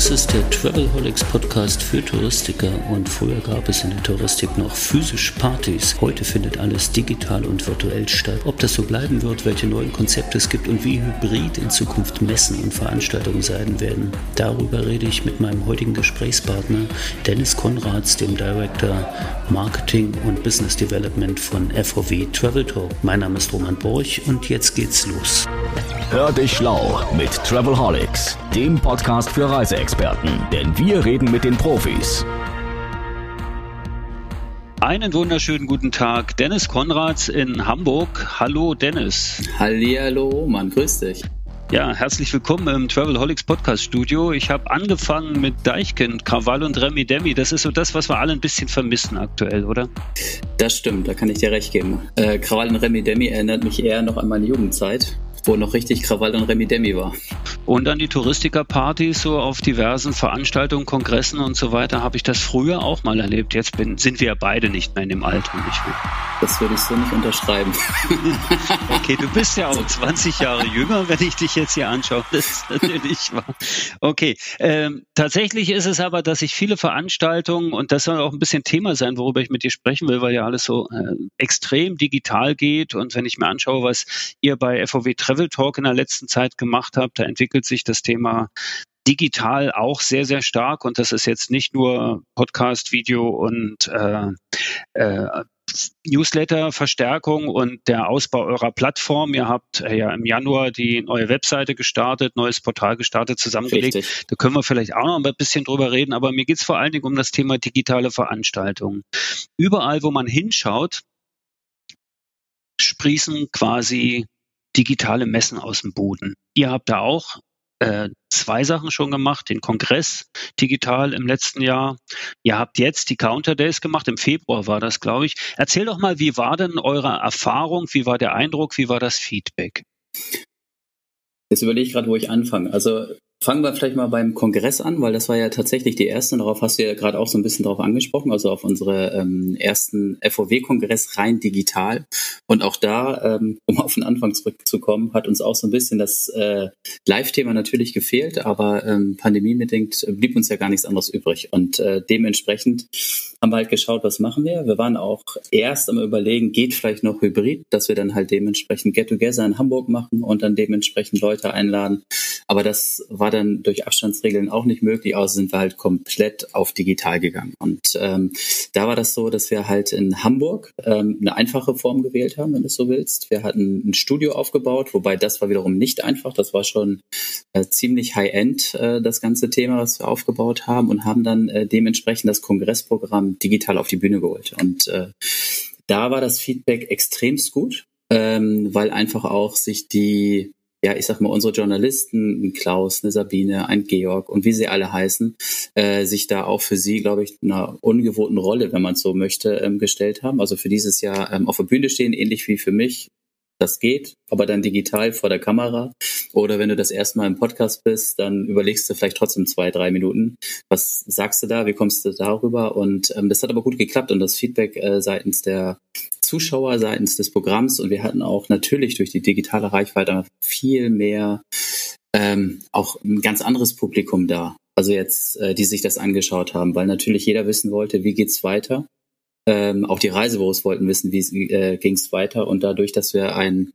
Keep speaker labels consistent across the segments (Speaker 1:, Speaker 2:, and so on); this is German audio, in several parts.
Speaker 1: Das ist der Travelholics Podcast für Touristiker und früher gab es in der Touristik noch physisch Partys. Heute findet alles digital und virtuell statt. Ob das so bleiben wird, welche neuen Konzepte es gibt und wie hybrid in Zukunft Messen und Veranstaltungen sein werden, darüber rede ich mit meinem heutigen Gesprächspartner Dennis Konrads, dem Director Marketing und Business Development von FOW Travel Talk. Mein Name ist Roman Borch und jetzt geht's los.
Speaker 2: Hör dich schlau mit Travelholics, dem Podcast für Reiseexperten, denn wir reden mit den Profis.
Speaker 1: Einen wunderschönen guten Tag, Dennis Konrads in Hamburg. Hallo Dennis.
Speaker 3: Hallihallo, Mann, grüß dich.
Speaker 1: Ja, herzlich willkommen im Travelholics Podcast Studio. Ich habe angefangen mit Deichkind, Krawall und Remi Demi. Das ist so das, was wir alle ein bisschen vermissen aktuell, oder?
Speaker 3: Das stimmt, da kann ich dir recht geben. Äh, Krawall und Remi Demi erinnert mich eher noch an meine Jugendzeit wo noch richtig Krawall und Remi-Demi war.
Speaker 1: Und dann die Touristiker-Partys so auf diversen Veranstaltungen, Kongressen und so weiter habe ich das früher auch mal erlebt. Jetzt bin, sind wir ja beide nicht mehr in dem Alter. Nicht
Speaker 3: Das würde ich so nicht unterschreiben.
Speaker 1: okay, du bist ja auch 20 Jahre jünger, wenn ich dich jetzt hier anschaue. Das ist natürlich wahr. Okay, ähm, tatsächlich ist es aber, dass ich viele Veranstaltungen, und das soll auch ein bisschen Thema sein, worüber ich mit dir sprechen will, weil ja alles so äh, extrem digital geht. Und wenn ich mir anschaue, was ihr bei FOW Travel Talk in der letzten Zeit gemacht habt, da entwickelt sich das Thema digital auch sehr, sehr stark. Und das ist jetzt nicht nur Podcast, Video und äh, äh, Newsletter-Verstärkung und der Ausbau eurer Plattform. Ihr habt äh, ja im Januar die neue Webseite gestartet, neues Portal gestartet, zusammengelegt. Richtig. Da können wir vielleicht auch noch ein bisschen drüber reden, aber mir geht es vor allen Dingen um das Thema digitale Veranstaltungen. Überall, wo man hinschaut, sprießen quasi digitale Messen aus dem Boden. Ihr habt da auch äh, zwei Sachen schon gemacht, den Kongress digital im letzten Jahr. Ihr habt jetzt die Counter Days gemacht, im Februar war das, glaube ich. Erzähl doch mal, wie war denn eure Erfahrung, wie war der Eindruck, wie war das Feedback?
Speaker 3: Jetzt überlege ich gerade, wo ich anfange. Also Fangen wir vielleicht mal beim Kongress an, weil das war ja tatsächlich die erste, und darauf hast du ja gerade auch so ein bisschen drauf angesprochen, also auf unsere ähm, ersten FOW-Kongress rein digital. Und auch da, ähm, um auf den Anfang zurückzukommen, hat uns auch so ein bisschen das äh, Live-Thema natürlich gefehlt, aber ähm, pandemiebedingt blieb uns ja gar nichts anderes übrig. Und äh, dementsprechend haben wir halt geschaut, was machen wir. Wir waren auch erst am überlegen, geht vielleicht noch Hybrid, dass wir dann halt dementsprechend Get-Together in Hamburg machen und dann dementsprechend Leute einladen. Aber das war dann durch Abstandsregeln auch nicht möglich, außer sind wir halt komplett auf digital gegangen. Und ähm, da war das so, dass wir halt in Hamburg ähm, eine einfache Form gewählt haben, wenn du es so willst. Wir hatten ein Studio aufgebaut, wobei das war wiederum nicht einfach. Das war schon äh, ziemlich high-end, äh, das ganze Thema, was wir aufgebaut haben und haben dann äh, dementsprechend das Kongressprogramm digital auf die Bühne geholt. Und äh, da war das Feedback extremst gut, ähm, weil einfach auch sich die ja, ich sag mal, unsere Journalisten, ein Klaus, eine Sabine, ein Georg und wie sie alle heißen, äh, sich da auch für sie, glaube ich, einer ungewohnten Rolle, wenn man es so möchte, ähm, gestellt haben. Also für dieses Jahr ähm, auf der Bühne stehen, ähnlich wie für mich, das geht, aber dann digital vor der Kamera. Oder wenn du das erste Mal im Podcast bist, dann überlegst du vielleicht trotzdem zwei, drei Minuten, was sagst du da, wie kommst du darüber? Und ähm, das hat aber gut geklappt und das Feedback äh, seitens der Zuschauer, seitens des Programms und wir hatten auch natürlich durch die digitale Reichweite viel mehr ähm, auch ein ganz anderes Publikum da. Also jetzt, äh, die sich das angeschaut haben, weil natürlich jeder wissen wollte, wie geht's weiter ähm, auch die Reisebüros wollten wissen, wie äh, ging es weiter. Und dadurch, dass wir einen,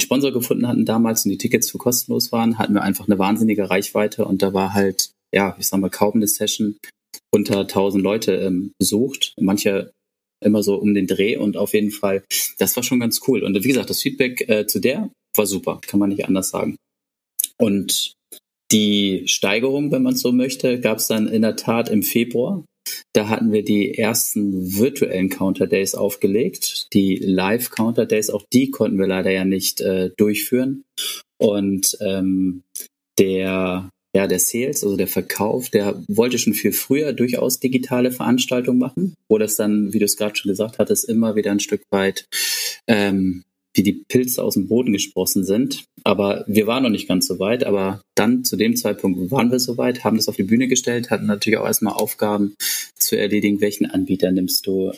Speaker 3: Sponsor gefunden hatten damals und die Tickets für kostenlos waren, hatten wir einfach eine wahnsinnige Reichweite. Und da war halt, ja, ich sag mal, kaum eine Session unter 1000 Leute ähm, besucht. Manche immer so um den Dreh und auf jeden Fall, das war schon ganz cool. Und wie gesagt, das Feedback äh, zu der war super, kann man nicht anders sagen. Und die Steigerung, wenn man so möchte, gab es dann in der Tat im Februar. Da hatten wir die ersten virtuellen Counter Days aufgelegt. Die Live Counter Days, auch die konnten wir leider ja nicht äh, durchführen. Und ähm, der ja, der Sales, also der Verkauf, der wollte schon viel früher durchaus digitale Veranstaltungen machen, wo das dann, wie du es gerade schon gesagt hattest, immer wieder ein Stück weit ähm, wie die Pilze aus dem Boden gesprossen sind. Aber wir waren noch nicht ganz so weit. Aber dann zu dem Zeitpunkt waren wir so weit, haben das auf die Bühne gestellt, hatten natürlich auch erstmal Aufgaben zu erledigen. Welchen Anbieter nimmst du?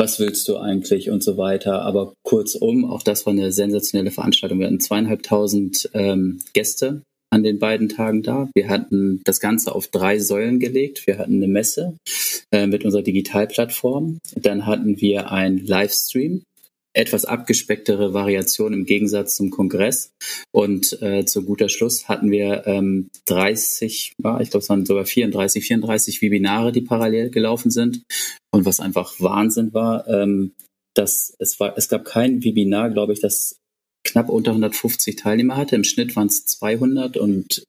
Speaker 3: Was willst du eigentlich und so weiter. Aber kurzum, auch das war eine sensationelle Veranstaltung. Wir hatten zweieinhalbtausend ähm, Gäste an den beiden Tagen da. Wir hatten das Ganze auf drei Säulen gelegt. Wir hatten eine Messe äh, mit unserer Digitalplattform. Dann hatten wir ein Livestream etwas abgespecktere Variation im Gegensatz zum Kongress. Und äh, zu guter Schluss hatten wir ähm, 30, ja, ich glaube es waren sogar 34, 34 Webinare, die parallel gelaufen sind. Und was einfach Wahnsinn war, ähm, dass es war, es gab kein Webinar, glaube ich, das knapp unter 150 Teilnehmer hatte. Im Schnitt waren es 200 und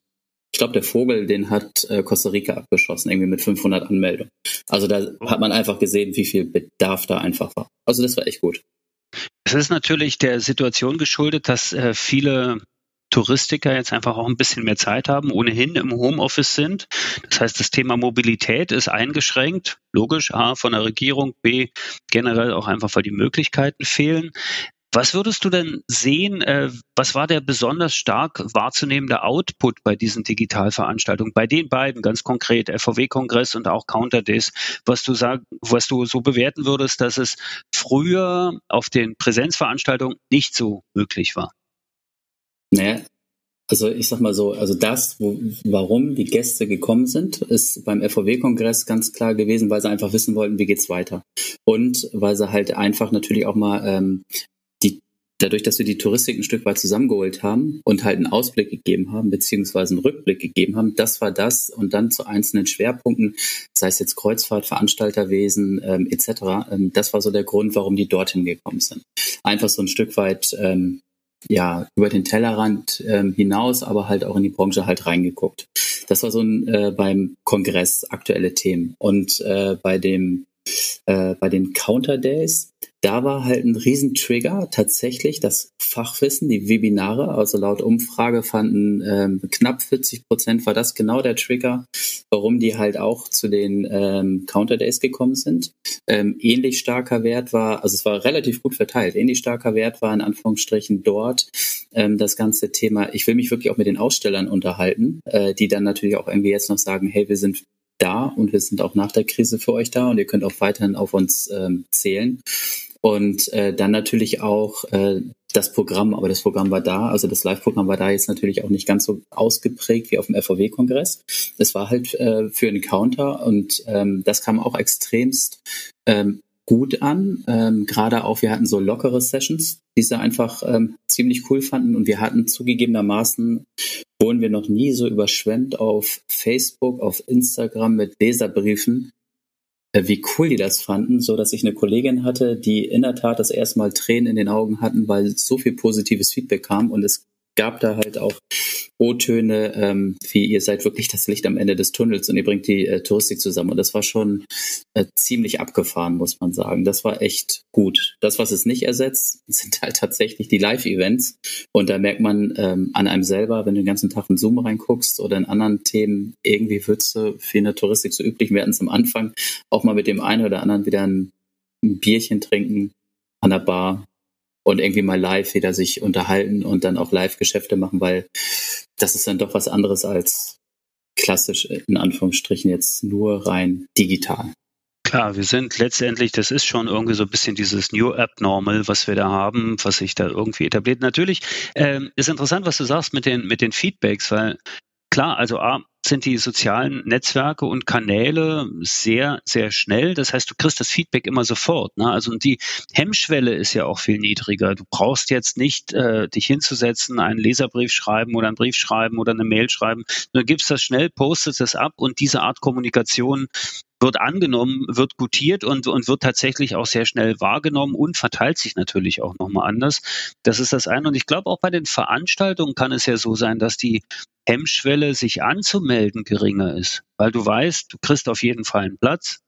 Speaker 3: ich glaube, der Vogel, den hat äh, Costa Rica abgeschossen, irgendwie mit 500 Anmeldungen. Also da hat man einfach gesehen, wie viel Bedarf da einfach war. Also das war echt gut.
Speaker 1: Es ist natürlich der Situation geschuldet, dass äh, viele Touristiker jetzt einfach auch ein bisschen mehr Zeit haben, ohnehin im Homeoffice sind. Das heißt, das Thema Mobilität ist eingeschränkt. Logisch, A, von der Regierung, B, generell auch einfach, weil die Möglichkeiten fehlen. Was würdest du denn sehen, äh, was war der besonders stark wahrzunehmende Output bei diesen Digitalveranstaltungen, bei den beiden ganz konkret, FVW-Kongress und auch Counter Days, was du sag, was du so bewerten würdest, dass es früher auf den Präsenzveranstaltungen nicht so möglich war?
Speaker 3: Naja, also ich sag mal so, also das, wo, warum die Gäste gekommen sind, ist beim FVW-Kongress ganz klar gewesen, weil sie einfach wissen wollten, wie geht's weiter. Und weil sie halt einfach natürlich auch mal ähm, dadurch, dass wir die Touristik ein Stück weit zusammengeholt haben und halt einen Ausblick gegeben haben, beziehungsweise einen Rückblick gegeben haben, das war das und dann zu einzelnen Schwerpunkten, sei es jetzt Kreuzfahrt, Veranstalterwesen ähm, etc., ähm, das war so der Grund, warum die dorthin gekommen sind. Einfach so ein Stück weit ähm, ja über den Tellerrand ähm, hinaus, aber halt auch in die Branche halt reingeguckt. Das war so ein äh, beim Kongress aktuelle Themen und äh, bei dem äh, bei den Counter Days da war halt ein Riesentrigger tatsächlich das Fachwissen, die Webinare. Also laut Umfrage fanden ähm, knapp 40 Prozent war das genau der Trigger, warum die halt auch zu den ähm, Counter Days gekommen sind. Ähm, ähnlich starker Wert war, also es war relativ gut verteilt. Ähnlich starker Wert war in Anführungsstrichen dort ähm, das ganze Thema. Ich will mich wirklich auch mit den Ausstellern unterhalten, äh, die dann natürlich auch irgendwie jetzt noch sagen, hey, wir sind da und wir sind auch nach der Krise für euch da und ihr könnt auch weiterhin auf uns ähm, zählen. Und äh, dann natürlich auch äh, das Programm, aber das Programm war da, also das Live-Programm war da jetzt natürlich auch nicht ganz so ausgeprägt wie auf dem FVW-Kongress. Es war halt äh, für einen Counter und ähm, das kam auch extremst ähm, gut an. Ähm, Gerade auch, wir hatten so lockere Sessions, die sie einfach ähm, ziemlich cool fanden und wir hatten zugegebenermaßen, wurden wir noch nie so überschwemmt auf Facebook, auf Instagram mit Leserbriefen, äh, wie cool die das fanden, so dass ich eine Kollegin hatte, die in der Tat das erste Mal Tränen in den Augen hatten, weil so viel positives Feedback kam und es gab da halt auch O-Töne, ähm, wie ihr seid wirklich das Licht am Ende des Tunnels und ihr bringt die äh, Touristik zusammen. Und das war schon äh, ziemlich abgefahren, muss man sagen. Das war echt gut. Das, was es nicht ersetzt, sind halt tatsächlich die Live-Events. Und da merkt man ähm, an einem selber, wenn du den ganzen Tag in Zoom reinguckst oder in anderen Themen, irgendwie würdest du für eine Touristik so üblich werden am Anfang auch mal mit dem einen oder anderen wieder ein, ein Bierchen trinken an der Bar und irgendwie mal live wieder sich unterhalten und dann auch Live-Geschäfte machen, weil das ist dann doch was anderes als klassisch in Anführungsstrichen jetzt nur rein digital.
Speaker 1: Klar, wir sind letztendlich, das ist schon irgendwie so ein bisschen dieses New Abnormal, was wir da haben, was sich da irgendwie etabliert. Natürlich ähm, ist interessant, was du sagst mit den, mit den Feedbacks, weil klar, also A, sind die sozialen Netzwerke und Kanäle sehr, sehr schnell. Das heißt, du kriegst das Feedback immer sofort. Ne? Also die Hemmschwelle ist ja auch viel niedriger. Du brauchst jetzt nicht äh, dich hinzusetzen, einen Leserbrief schreiben oder einen Brief schreiben oder eine Mail schreiben. Du gibst das schnell, postest es ab und diese Art Kommunikation wird angenommen, wird gutiert und, und wird tatsächlich auch sehr schnell wahrgenommen und verteilt sich natürlich auch nochmal anders. Das ist das eine. Und ich glaube, auch bei den Veranstaltungen kann es ja so sein, dass die Hemmschwelle, sich anzumelden, geringer ist. Weil du weißt, du kriegst auf jeden Fall einen Platz.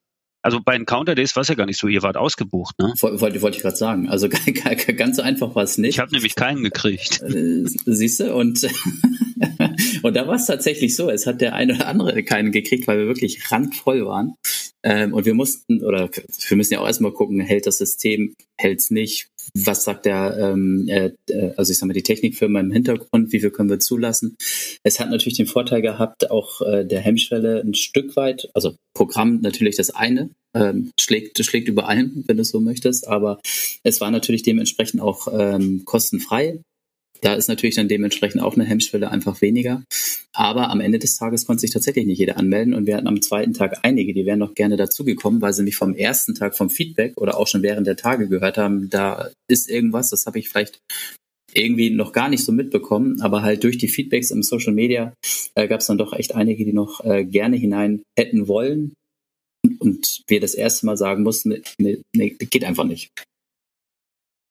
Speaker 1: Also bei den Counter Days war es ja gar nicht so, ihr wart ausgebucht, ne?
Speaker 3: Wollte, wollte ich gerade sagen. Also ganz so einfach war es nicht.
Speaker 1: Ich habe nämlich keinen gekriegt.
Speaker 3: Äh, siehst du? Und, und da war es tatsächlich so, es hat der eine oder andere keinen gekriegt, weil wir wirklich randvoll waren. Ähm, und wir mussten, oder wir müssen ja auch erstmal gucken, hält das System, hält es nicht, was sagt der, ähm, äh, also ich sag mal, die Technikfirma im Hintergrund, wie viel können wir zulassen. Es hat natürlich den Vorteil gehabt, auch äh, der Hemmschwelle ein Stück weit, also Programm natürlich das eine, ähm, schlägt, schlägt über allem, wenn du so möchtest, aber es war natürlich dementsprechend auch ähm, kostenfrei da ist natürlich dann dementsprechend auch eine Hemmschwelle einfach weniger. Aber am Ende des Tages konnte sich tatsächlich nicht jeder anmelden und wir hatten am zweiten Tag einige, die wären noch gerne dazugekommen, weil sie mich vom ersten Tag vom Feedback oder auch schon während der Tage gehört haben, da ist irgendwas, das habe ich vielleicht irgendwie noch gar nicht so mitbekommen, aber halt durch die Feedbacks im Social Media äh, gab es dann doch echt einige, die noch äh, gerne hinein hätten wollen und wir das erste Mal sagen mussten, nee, nee, geht einfach nicht.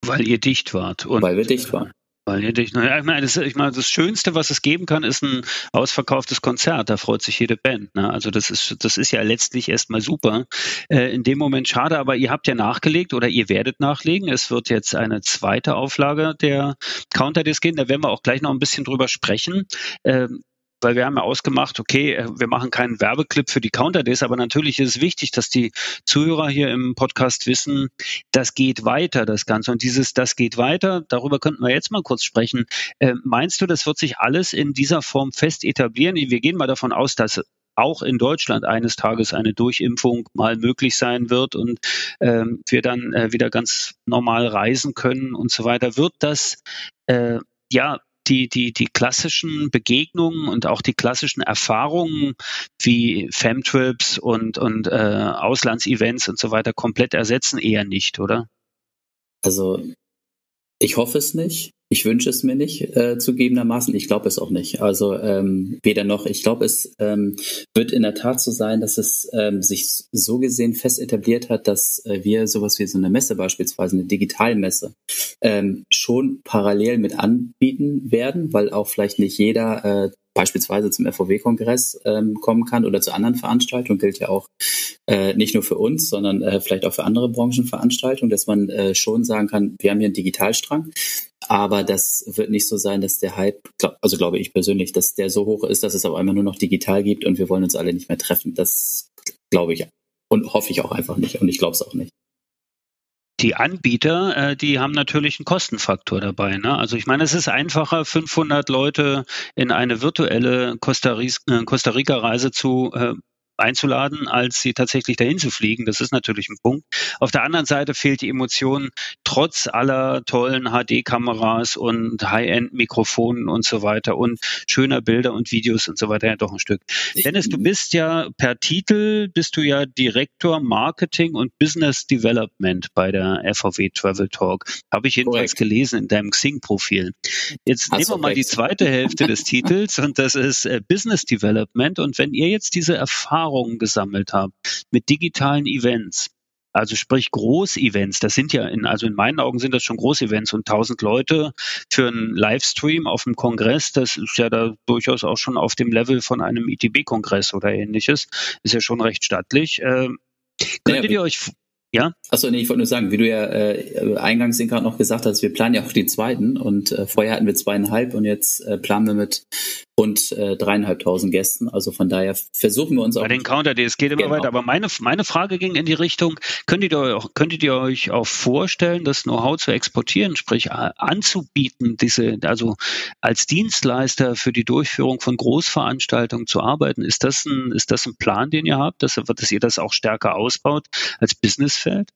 Speaker 1: Weil ihr dicht wart.
Speaker 3: Und, Weil wir dicht waren.
Speaker 1: Weil ihr dicht, ich, meine, das, ich meine, das Schönste, was es geben kann, ist ein ausverkauftes Konzert. Da freut sich jede Band. Ne? Also das ist, das ist ja letztlich erstmal super. Äh, in dem Moment schade, aber ihr habt ja nachgelegt oder ihr werdet nachlegen. Es wird jetzt eine zweite Auflage der Counterdisc gehen. Da werden wir auch gleich noch ein bisschen drüber sprechen. Ähm, weil wir haben ja ausgemacht, okay, äh, wir machen keinen Werbeclip für die Counterdays, aber natürlich ist es wichtig, dass die Zuhörer hier im Podcast wissen, das geht weiter, das Ganze. Und dieses, das geht weiter, darüber könnten wir jetzt mal kurz sprechen. Äh, meinst du, das wird sich alles in dieser Form fest etablieren? Wir gehen mal davon aus, dass auch in Deutschland eines Tages eine Durchimpfung mal möglich sein wird und ähm, wir dann äh, wieder ganz normal reisen können und so weiter. Wird das äh, ja die, die, die klassischen Begegnungen und auch die klassischen Erfahrungen wie Femtrips und, und äh, Auslandsevents und so weiter komplett ersetzen? Eher nicht, oder?
Speaker 3: Also ich hoffe es nicht. Ich wünsche es mir nicht, äh, zugegebenermaßen. Ich glaube es auch nicht. Also ähm, weder noch. Ich glaube, es ähm, wird in der Tat so sein, dass es ähm, sich so gesehen fest etabliert hat, dass äh, wir sowas wie so eine Messe beispielsweise, eine Digitalmesse, ähm, schon parallel mit anbieten werden, weil auch vielleicht nicht jeder äh, beispielsweise zum FOW-Kongress ähm, kommen kann oder zu anderen Veranstaltungen, gilt ja auch äh, nicht nur für uns, sondern äh, vielleicht auch für andere Branchenveranstaltungen, dass man äh, schon sagen kann, wir haben hier einen Digitalstrang, aber das wird nicht so sein, dass der Hype, glaub, also glaube ich persönlich, dass der so hoch ist, dass es auf einmal nur noch digital gibt und wir wollen uns alle nicht mehr treffen. Das glaube ich und hoffe ich auch einfach nicht. Und ich glaube es auch nicht
Speaker 1: die Anbieter, äh, die haben natürlich einen Kostenfaktor dabei. Ne? Also ich meine, es ist einfacher, 500 Leute in eine virtuelle Costa, äh, Rica-Reise zu äh, einzuladen, als sie tatsächlich dahin zu fliegen. Das ist natürlich ein Punkt. Auf der anderen Seite fehlt die Emotion trotz aller tollen HD-Kameras und High-End-Mikrofonen und so weiter und schöner Bilder und Videos und so weiter ja doch ein Stück. Dennis, du bist ja per Titel, bist du ja Direktor Marketing und Business Development bei der FVW Travel Talk. Habe ich jedenfalls Correct. gelesen in deinem Xing-Profil. Jetzt Hast nehmen wir mal recht. die zweite Hälfte des Titels und das ist äh, Business Development. Und wenn ihr jetzt diese Erfahrung Erfahrungen gesammelt habe mit digitalen Events, also sprich Großevents, das sind ja in, also in meinen Augen sind das schon Großevents und 1000 Leute für einen Livestream auf dem Kongress, das ist ja da durchaus auch schon auf dem Level von einem ITB-Kongress oder ähnliches, ist ja schon recht stattlich. Ähm, könntet ja, ihr euch ja?
Speaker 3: Achso, nee, ich wollte nur sagen, wie du ja äh, eingangs gerade noch gesagt hast, wir planen ja auch die zweiten und äh, vorher hatten wir zweieinhalb und jetzt äh, planen wir mit rund äh, dreieinhalbtausend Gästen. Also von daher versuchen wir uns
Speaker 1: auch. Bei den Counter es geht immer genau. weiter. Aber meine, meine Frage ging in die Richtung, könntet ihr, auch, könntet ihr euch auch vorstellen, das Know-how zu exportieren, sprich äh, anzubieten, diese, also als Dienstleister für die Durchführung von Großveranstaltungen zu arbeiten? Ist das ein, ist das ein Plan, den ihr habt, dass, dass ihr das auch stärker ausbaut als Businessfeld?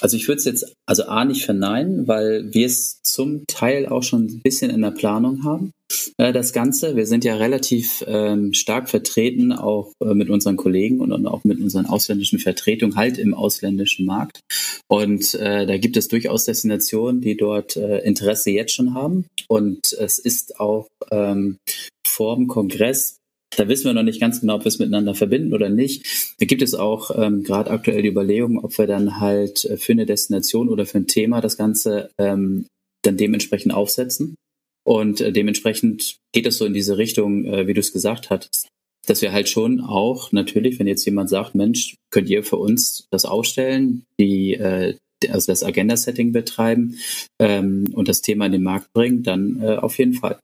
Speaker 3: Also ich würde es jetzt, also A nicht verneinen, weil wir es zum Teil auch schon ein bisschen in der Planung haben, äh, das Ganze. Wir sind ja relativ ähm, stark vertreten, auch äh, mit unseren Kollegen und, und, auch mit unseren ausländischen Vertretungen halt im ausländischen Markt. Und äh, da gibt es durchaus Destinationen, die dort äh, Interesse jetzt schon haben. Und es ist auch ähm, vor dem Kongress da wissen wir noch nicht ganz genau, ob wir es miteinander verbinden oder nicht. Da gibt es auch ähm, gerade aktuell die Überlegung, ob wir dann halt äh, für eine Destination oder für ein Thema das Ganze ähm, dann dementsprechend aufsetzen. Und äh, dementsprechend geht es so in diese Richtung, äh, wie du es gesagt hast, dass wir halt schon auch natürlich, wenn jetzt jemand sagt, Mensch, könnt ihr für uns das aufstellen, die äh, also das Agenda-Setting betreiben ähm, und das Thema in den Markt bringen, dann äh, auf jeden Fall.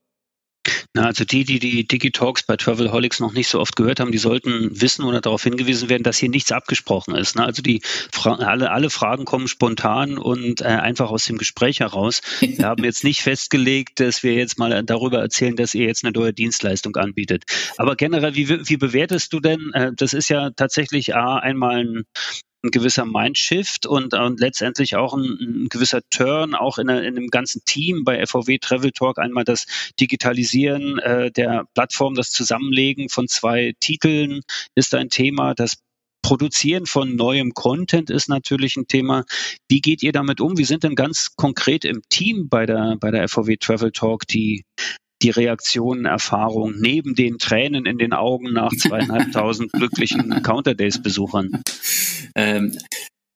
Speaker 1: Also die, die die Digitalks bei Travelholics noch nicht so oft gehört haben, die sollten wissen oder darauf hingewiesen werden, dass hier nichts abgesprochen ist. Ne? Also die Fra alle, alle Fragen kommen spontan und äh, einfach aus dem Gespräch heraus. Wir haben jetzt nicht festgelegt, dass wir jetzt mal darüber erzählen, dass ihr jetzt eine neue Dienstleistung anbietet. Aber generell, wie, wie bewertest du denn, äh, das ist ja tatsächlich A, einmal ein ein gewisser Mindshift und, und letztendlich auch ein, ein gewisser Turn, auch in, in einem ganzen Team bei FVW Travel Talk. Einmal das Digitalisieren äh, der Plattform, das Zusammenlegen von zwei Titeln ist ein Thema, das Produzieren von neuem Content ist natürlich ein Thema. Wie geht ihr damit um? Wie sind denn ganz konkret im Team bei der, bei der FVW Travel Talk die, die Reaktionen, Erfahrungen neben den Tränen in den Augen nach zweieinhalbtausend glücklichen Counter Days Besuchern?
Speaker 3: Ähm,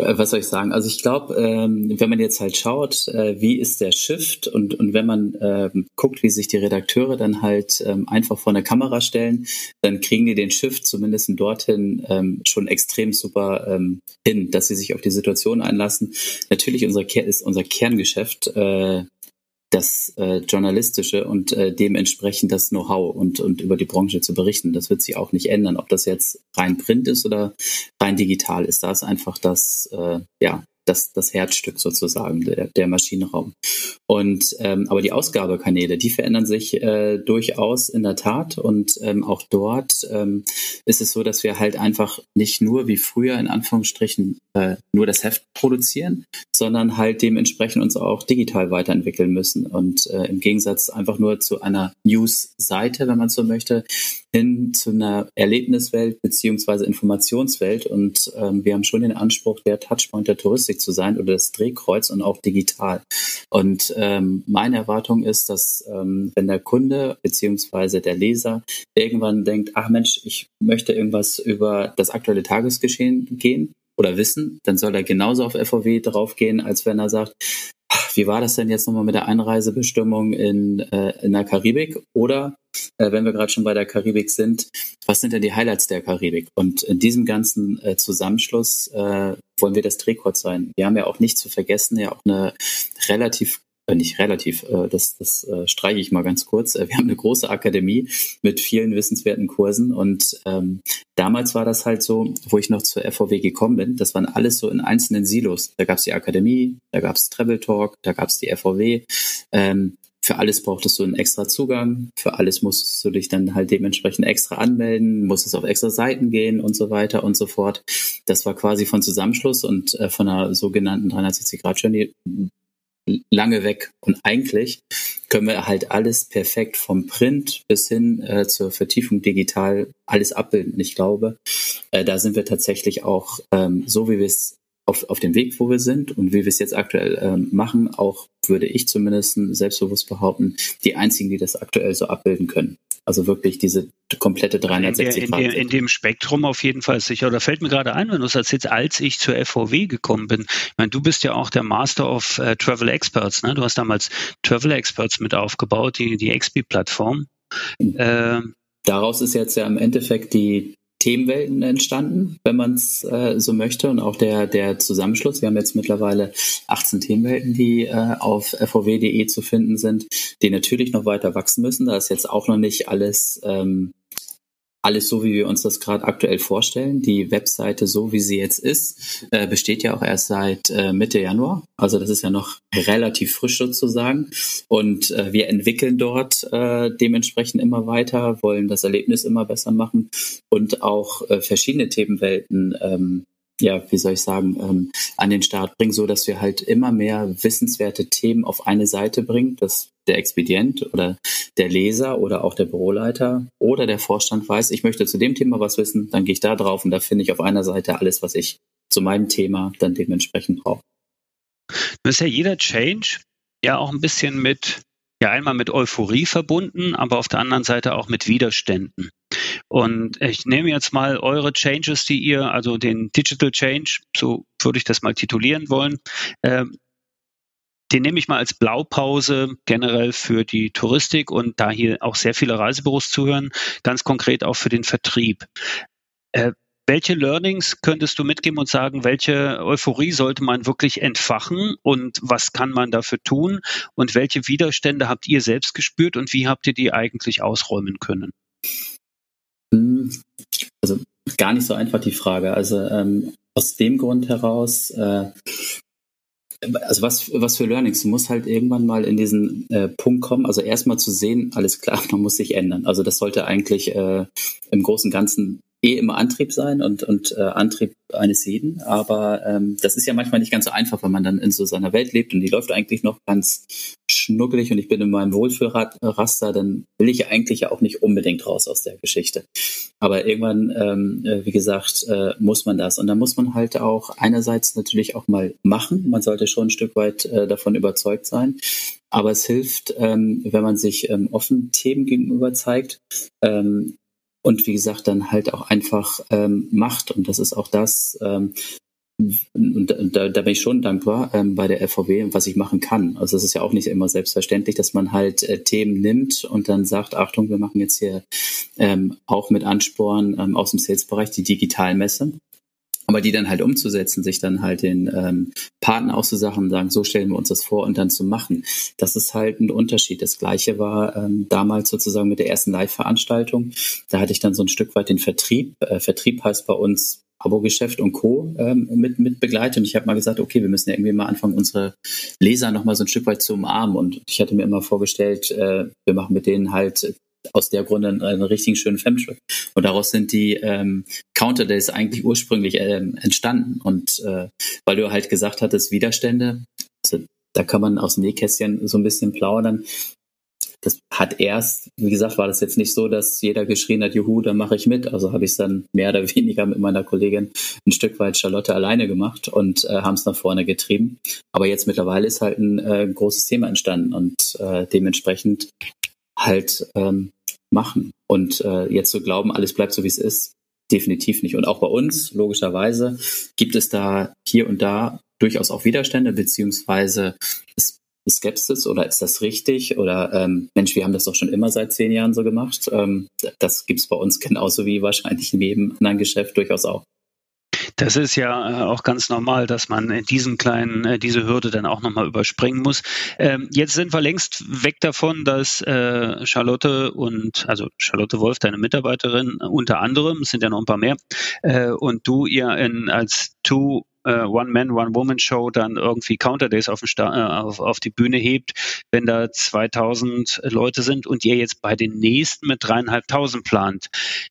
Speaker 3: äh, was soll ich sagen? Also ich glaube, ähm, wenn man jetzt halt schaut, äh, wie ist der Shift und, und wenn man ähm, guckt, wie sich die Redakteure dann halt ähm, einfach vor eine Kamera stellen, dann kriegen die den Shift zumindest dorthin ähm, schon extrem super ähm, hin, dass sie sich auf die Situation einlassen. Natürlich unser, ist unser Kerngeschäft äh, das äh, journalistische und äh, dementsprechend das Know-how und, und über die Branche zu berichten. Das wird sich auch nicht ändern, ob das jetzt rein Print ist oder rein digital ist. Da ist einfach das, äh, ja, das, das Herzstück sozusagen, der, der Maschinenraum. Und ähm, aber die Ausgabekanäle, die verändern sich äh, durchaus in der Tat. Und ähm, auch dort ähm, ist es so, dass wir halt einfach nicht nur wie früher in Anführungsstrichen äh, nur das Heft produzieren, sondern halt dementsprechend uns auch digital weiterentwickeln müssen. Und äh, im Gegensatz einfach nur zu einer News-Seite, wenn man so möchte, hin zu einer Erlebniswelt beziehungsweise Informationswelt. Und ähm, wir haben schon den Anspruch, der Touchpoint der Touristik zu sein oder das Drehkreuz und auch digital. Und ähm, meine Erwartung ist, dass ähm, wenn der Kunde beziehungsweise der Leser irgendwann denkt, ach Mensch, ich möchte irgendwas über das aktuelle Tagesgeschehen gehen, oder wissen, dann soll er genauso auf FOW draufgehen, als wenn er sagt, wie war das denn jetzt nochmal mit der Einreisebestimmung in, äh, in der Karibik? Oder äh, wenn wir gerade schon bei der Karibik sind, was sind denn die Highlights der Karibik? Und in diesem ganzen äh, Zusammenschluss äh, wollen wir das Drehkreuz sein. Wir haben ja auch nicht zu vergessen, ja auch eine relativ nicht relativ, äh, das, das äh, streiche ich mal ganz kurz. Wir haben eine große Akademie mit vielen wissenswerten Kursen und ähm, damals war das halt so, wo ich noch zur FVW gekommen bin, das waren alles so in einzelnen Silos. Da gab es die Akademie, da gab es Travel Talk, da gab es die FVW. Ähm, für alles brauchtest du einen extra Zugang, für alles musstest du dich dann halt dementsprechend extra anmelden, musstest auf extra Seiten gehen und so weiter und so fort. Das war quasi von Zusammenschluss und äh, von einer sogenannten 360-Grad-Journey lange weg. Und eigentlich können wir halt alles perfekt vom Print bis hin äh, zur Vertiefung digital alles abbilden. Ich glaube, äh, da sind wir tatsächlich auch ähm, so, wie wir es auf, auf dem Weg, wo wir sind und wie wir es jetzt aktuell ähm, machen, auch würde ich zumindest selbstbewusst behaupten, die einzigen, die das aktuell so abbilden können. Also wirklich diese komplette 360
Speaker 1: in, der, in, der, in dem Spektrum auf jeden Fall sicher. Oder fällt mir gerade ein, wenn du es erzählst, als ich zur FVW gekommen bin. Ich meine, du bist ja auch der Master of uh, Travel Experts. Ne? Du hast damals Travel Experts mit aufgebaut, die, die XP-Plattform.
Speaker 3: Äh, Daraus ist jetzt ja im Endeffekt die Themenwelten entstanden, wenn man es äh, so möchte. Und auch der, der Zusammenschluss. Wir haben jetzt mittlerweile 18 Themenwelten, die äh, auf fov.de zu finden sind, die natürlich noch weiter wachsen müssen. Da ist jetzt auch noch nicht alles ähm, alles so, wie wir uns das gerade aktuell vorstellen. Die Webseite, so wie sie jetzt ist, äh, besteht ja auch erst seit äh, Mitte Januar. Also das ist ja noch relativ frisch sozusagen. Und äh, wir entwickeln dort äh, dementsprechend immer weiter, wollen das Erlebnis immer besser machen und auch äh, verschiedene Themenwelten ähm, ja, wie soll ich sagen, ähm, an den Start bringen, so dass wir halt immer mehr wissenswerte Themen auf eine Seite bringen, dass der Expedient oder der Leser oder auch der Büroleiter oder der Vorstand weiß, ich möchte zu dem Thema was wissen, dann gehe ich da drauf und da finde ich auf einer Seite alles, was ich zu meinem Thema dann dementsprechend brauche.
Speaker 1: Das ist ja jeder Change ja auch ein bisschen mit, ja einmal mit Euphorie verbunden, aber auf der anderen Seite auch mit Widerständen. Und ich nehme jetzt mal eure Changes, die ihr, also den Digital Change, so würde ich das mal titulieren wollen, äh, den nehme ich mal als Blaupause generell für die Touristik und da hier auch sehr viele Reisebüros zuhören, ganz konkret auch für den Vertrieb. Äh, welche Learnings könntest du mitgeben und sagen, welche Euphorie sollte man wirklich entfachen und was kann man dafür tun und welche Widerstände habt ihr selbst gespürt und wie habt ihr die eigentlich ausräumen können?
Speaker 3: Hm, also gar nicht so einfach die Frage. Also ähm, aus dem Grund heraus, äh, also was, was für Learnings? Du musst halt irgendwann mal in diesen äh, Punkt kommen, also erstmal zu sehen, alles klar, man muss sich ändern. Also das sollte eigentlich äh, im Großen und Ganzen eh immer Antrieb sein und, und äh, Antrieb eines jeden. Aber ähm, das ist ja manchmal nicht ganz so einfach, wenn man dann in so seiner Welt lebt und die läuft eigentlich noch ganz schnuckelig und ich bin in meinem Wohlfühlraster, dann will ich eigentlich ja auch nicht unbedingt raus aus der Geschichte. Aber irgendwann, ähm, äh, wie gesagt, äh, muss man das. Und dann muss man halt auch einerseits natürlich auch mal machen. Man sollte schon ein Stück weit äh, davon überzeugt sein. Aber es hilft, ähm, wenn man sich ähm, offen Themen gegenüber zeigt. Ähm, und wie gesagt, dann halt auch einfach ähm, macht. Und das ist auch das, ähm, und da, da bin ich schon dankbar ähm, bei der FVW, was ich machen kann. Also es ist ja auch nicht immer selbstverständlich, dass man halt äh, Themen nimmt und dann sagt, Achtung, wir machen jetzt hier ähm, auch mit Ansporn ähm, aus dem Sales-Bereich die Digitalmesse. Aber die dann halt umzusetzen, sich dann halt den ähm, Partner auszusagen, sagen, so stellen wir uns das vor und dann zu machen. Das ist halt ein Unterschied. Das gleiche war ähm, damals sozusagen mit der ersten Live-Veranstaltung. Da hatte ich dann so ein Stück weit den Vertrieb. Äh, Vertrieb heißt bei uns Abo-Geschäft und Co. Ähm, mit, mit begleitet. Und ich habe mal gesagt, okay, wir müssen ja irgendwie mal anfangen, unsere Leser noch mal so ein Stück weit zu umarmen. Und ich hatte mir immer vorgestellt, äh, wir machen mit denen halt aus der Grunde einen, einen richtigen schönen Femtrip. Und daraus sind die ähm, Counter Days eigentlich ursprünglich ähm, entstanden. Und äh, weil du halt gesagt hattest, Widerstände, also da kann man aus dem Nähkästchen so ein bisschen plaudern. Das hat erst, wie gesagt, war das jetzt nicht so, dass jeder geschrien hat, juhu, da mache ich mit. Also habe ich es dann mehr oder weniger mit meiner Kollegin ein Stück weit Charlotte alleine gemacht und äh, haben es nach vorne getrieben. Aber jetzt mittlerweile ist halt ein äh, großes Thema entstanden und äh, dementsprechend halt ähm, machen. Und äh, jetzt zu glauben, alles bleibt so, wie es ist, definitiv nicht. Und auch bei uns, logischerweise, gibt es da hier und da durchaus auch Widerstände, beziehungsweise Skepsis oder ist das richtig? Oder ähm, Mensch, wir haben das doch schon immer seit zehn Jahren so gemacht. Ähm, das gibt es bei uns genauso wie wahrscheinlich in jedem anderen Geschäft durchaus auch.
Speaker 1: Das ist ja äh, auch ganz normal, dass man diesen kleinen, äh, diese Hürde dann auch nochmal überspringen muss. Ähm, jetzt sind wir längst weg davon, dass äh, Charlotte und, also Charlotte Wolf, deine Mitarbeiterin, unter anderem, es sind ja noch ein paar mehr, und du ihr in, als Two äh, One-Man, One-Woman-Show dann irgendwie Counter Days auf, äh, auf, auf, die Bühne hebt, wenn da 2000 Leute sind und ihr jetzt bei den nächsten mit dreieinhalbtausend plant.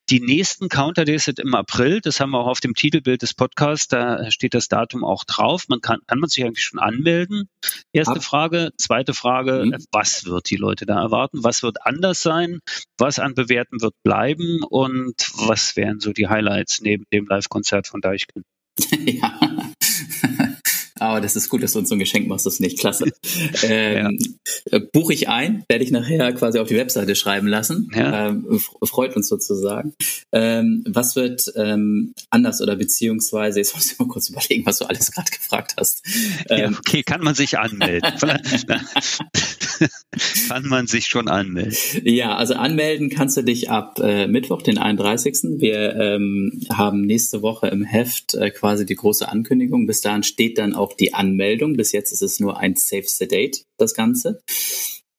Speaker 1: Die nächsten Counter Days sind im April, das haben wir auch auf dem Titelbild des Podcasts, da steht das Datum auch drauf. Man kann, kann man sich eigentlich schon anmelden? Erste Ab. Frage. Zweite Frage, mhm. was wird die Leute da erwarten? Was wird anders sein? Was an Bewerten wird bleiben? Und was wären so die Highlights neben dem Live-Konzert von Deichkind? ja.
Speaker 3: Aber das ist gut, dass du uns so ein Geschenk machst, das ist nicht klasse. Ähm, ja. Äh, buche ich ein, werde ich nachher quasi auf die Webseite schreiben lassen. Ja. Ähm, freut uns sozusagen. Ähm, was wird ähm, anders oder beziehungsweise, jetzt muss ich mal kurz überlegen, was du alles gerade gefragt hast.
Speaker 1: ja, ähm, okay, kann man sich anmelden? kann man sich schon anmelden?
Speaker 3: Ja, also anmelden kannst du dich ab äh, Mittwoch, den 31. Wir ähm, haben nächste Woche im Heft äh, quasi die große Ankündigung. Bis dahin steht dann auch die Anmeldung. Bis jetzt ist es nur ein Save the Date, das Ganze.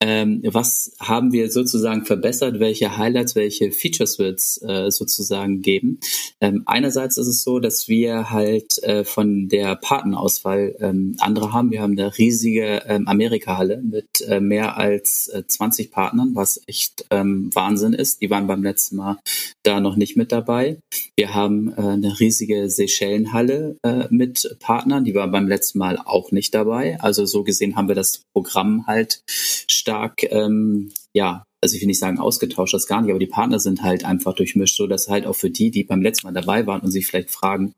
Speaker 3: Ähm, was haben wir sozusagen verbessert? Welche Highlights, welche Features wird es äh, sozusagen geben? Ähm, einerseits ist es so, dass wir halt äh, von der Partnerauswahl ähm, andere haben. Wir haben eine riesige ähm, Amerika-Halle mit äh, mehr als äh, 20 Partnern, was echt ähm, Wahnsinn ist. Die waren beim letzten Mal da noch nicht mit dabei. Wir haben äh, eine riesige Seychellenhalle äh, mit Partnern, die waren beim letzten Mal auch nicht dabei. Also so gesehen haben wir das Programm halt stark stark, ähm, ja, also ich will nicht sagen ausgetauscht, das gar nicht, aber die Partner sind halt einfach durchmischt, so dass halt auch für die, die beim letzten Mal dabei waren und sich vielleicht fragen,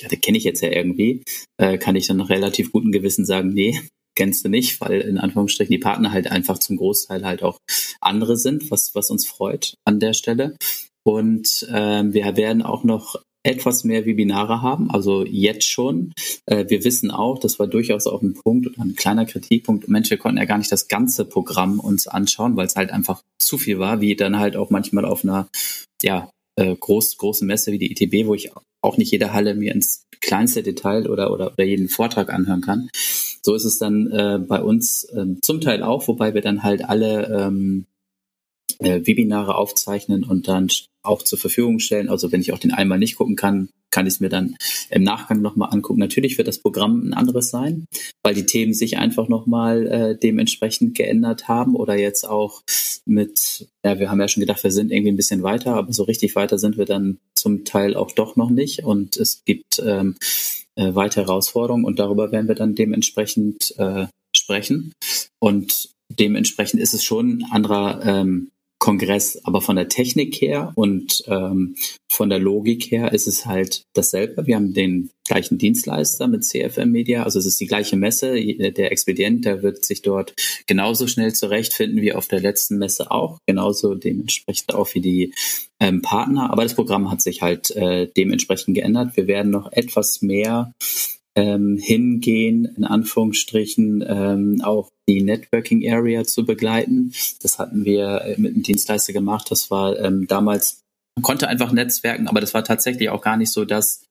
Speaker 3: ja, den kenne ich jetzt ja irgendwie, äh, kann ich dann relativ guten Gewissen sagen, nee, kennst du nicht, weil in Anführungsstrichen die Partner halt einfach zum Großteil halt auch andere sind, was, was uns freut an der Stelle. Und ähm, wir werden auch noch etwas mehr Webinare haben, also jetzt schon. Äh, wir wissen auch, das war durchaus auch ein Punkt oder ein kleiner Kritikpunkt. Mensch, wir konnten ja gar nicht das ganze Programm uns anschauen, weil es halt einfach zu viel war, wie dann halt auch manchmal auf einer, ja, äh, groß, großen Messe wie die ITB, wo ich auch nicht jede Halle mir ins kleinste Detail oder, oder, oder jeden Vortrag anhören kann. So ist es dann äh, bei uns äh, zum Teil auch, wobei wir dann halt alle ähm, äh, Webinare aufzeichnen und dann auch zur Verfügung stellen. Also wenn ich auch den einmal nicht gucken kann, kann ich es mir dann im Nachgang nochmal angucken. Natürlich wird das Programm ein anderes sein, weil die Themen sich einfach nochmal äh, dementsprechend geändert haben oder jetzt auch mit, ja, wir haben ja schon gedacht, wir sind irgendwie ein bisschen weiter, aber so richtig weiter sind wir dann zum Teil auch doch noch nicht und es gibt ähm, äh, weitere Herausforderungen und darüber werden wir dann dementsprechend äh, sprechen. Und dementsprechend ist es schon ein anderer ähm, Kongress, aber von der Technik her und ähm, von der Logik her ist es halt dasselbe. Wir haben den gleichen Dienstleister mit CFM Media, also es ist die gleiche Messe. Der Expedient, der wird sich dort genauso schnell zurechtfinden wie auf der letzten Messe auch, genauso dementsprechend auch wie die ähm, Partner. Aber das Programm hat sich halt äh, dementsprechend geändert. Wir werden noch etwas mehr ähm, hingehen, in Anführungsstrichen, ähm, auch die Networking Area zu begleiten. Das hatten wir äh, mit einem Dienstleister gemacht. Das war ähm, damals, man konnte einfach netzwerken, aber das war tatsächlich auch gar nicht so das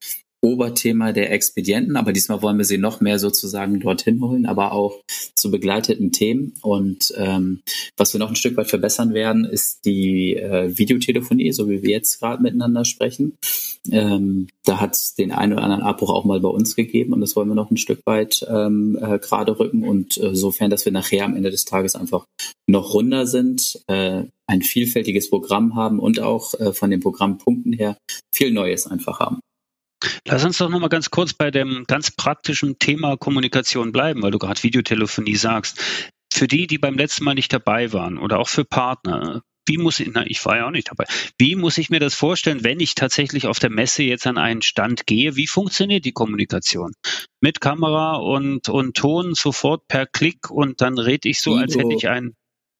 Speaker 3: Oberthema der Expedienten, aber diesmal wollen wir sie noch mehr sozusagen dorthin holen, aber auch zu begleiteten Themen. Und ähm, was wir noch ein Stück weit verbessern werden, ist die äh, Videotelefonie, so wie wir jetzt gerade miteinander sprechen. Ähm, da hat es den einen oder anderen Abbruch auch mal bei uns gegeben und das wollen wir noch ein Stück weit ähm, äh, gerade rücken und äh, sofern, dass wir nachher am Ende des Tages einfach noch runder sind, äh, ein vielfältiges Programm haben und auch äh, von den Programmpunkten her viel Neues einfach haben.
Speaker 1: Lass uns doch noch mal ganz kurz bei dem ganz praktischen Thema Kommunikation bleiben, weil du gerade Videotelefonie sagst. Für die, die beim letzten Mal nicht dabei waren oder auch für Partner, wie muss ich, na, ich war ja auch nicht dabei. Wie muss ich mir das vorstellen, wenn ich tatsächlich auf der Messe jetzt an einen Stand gehe? Wie funktioniert die Kommunikation? Mit Kamera und, und Ton sofort per Klick und dann rede ich so, als hätte ich einen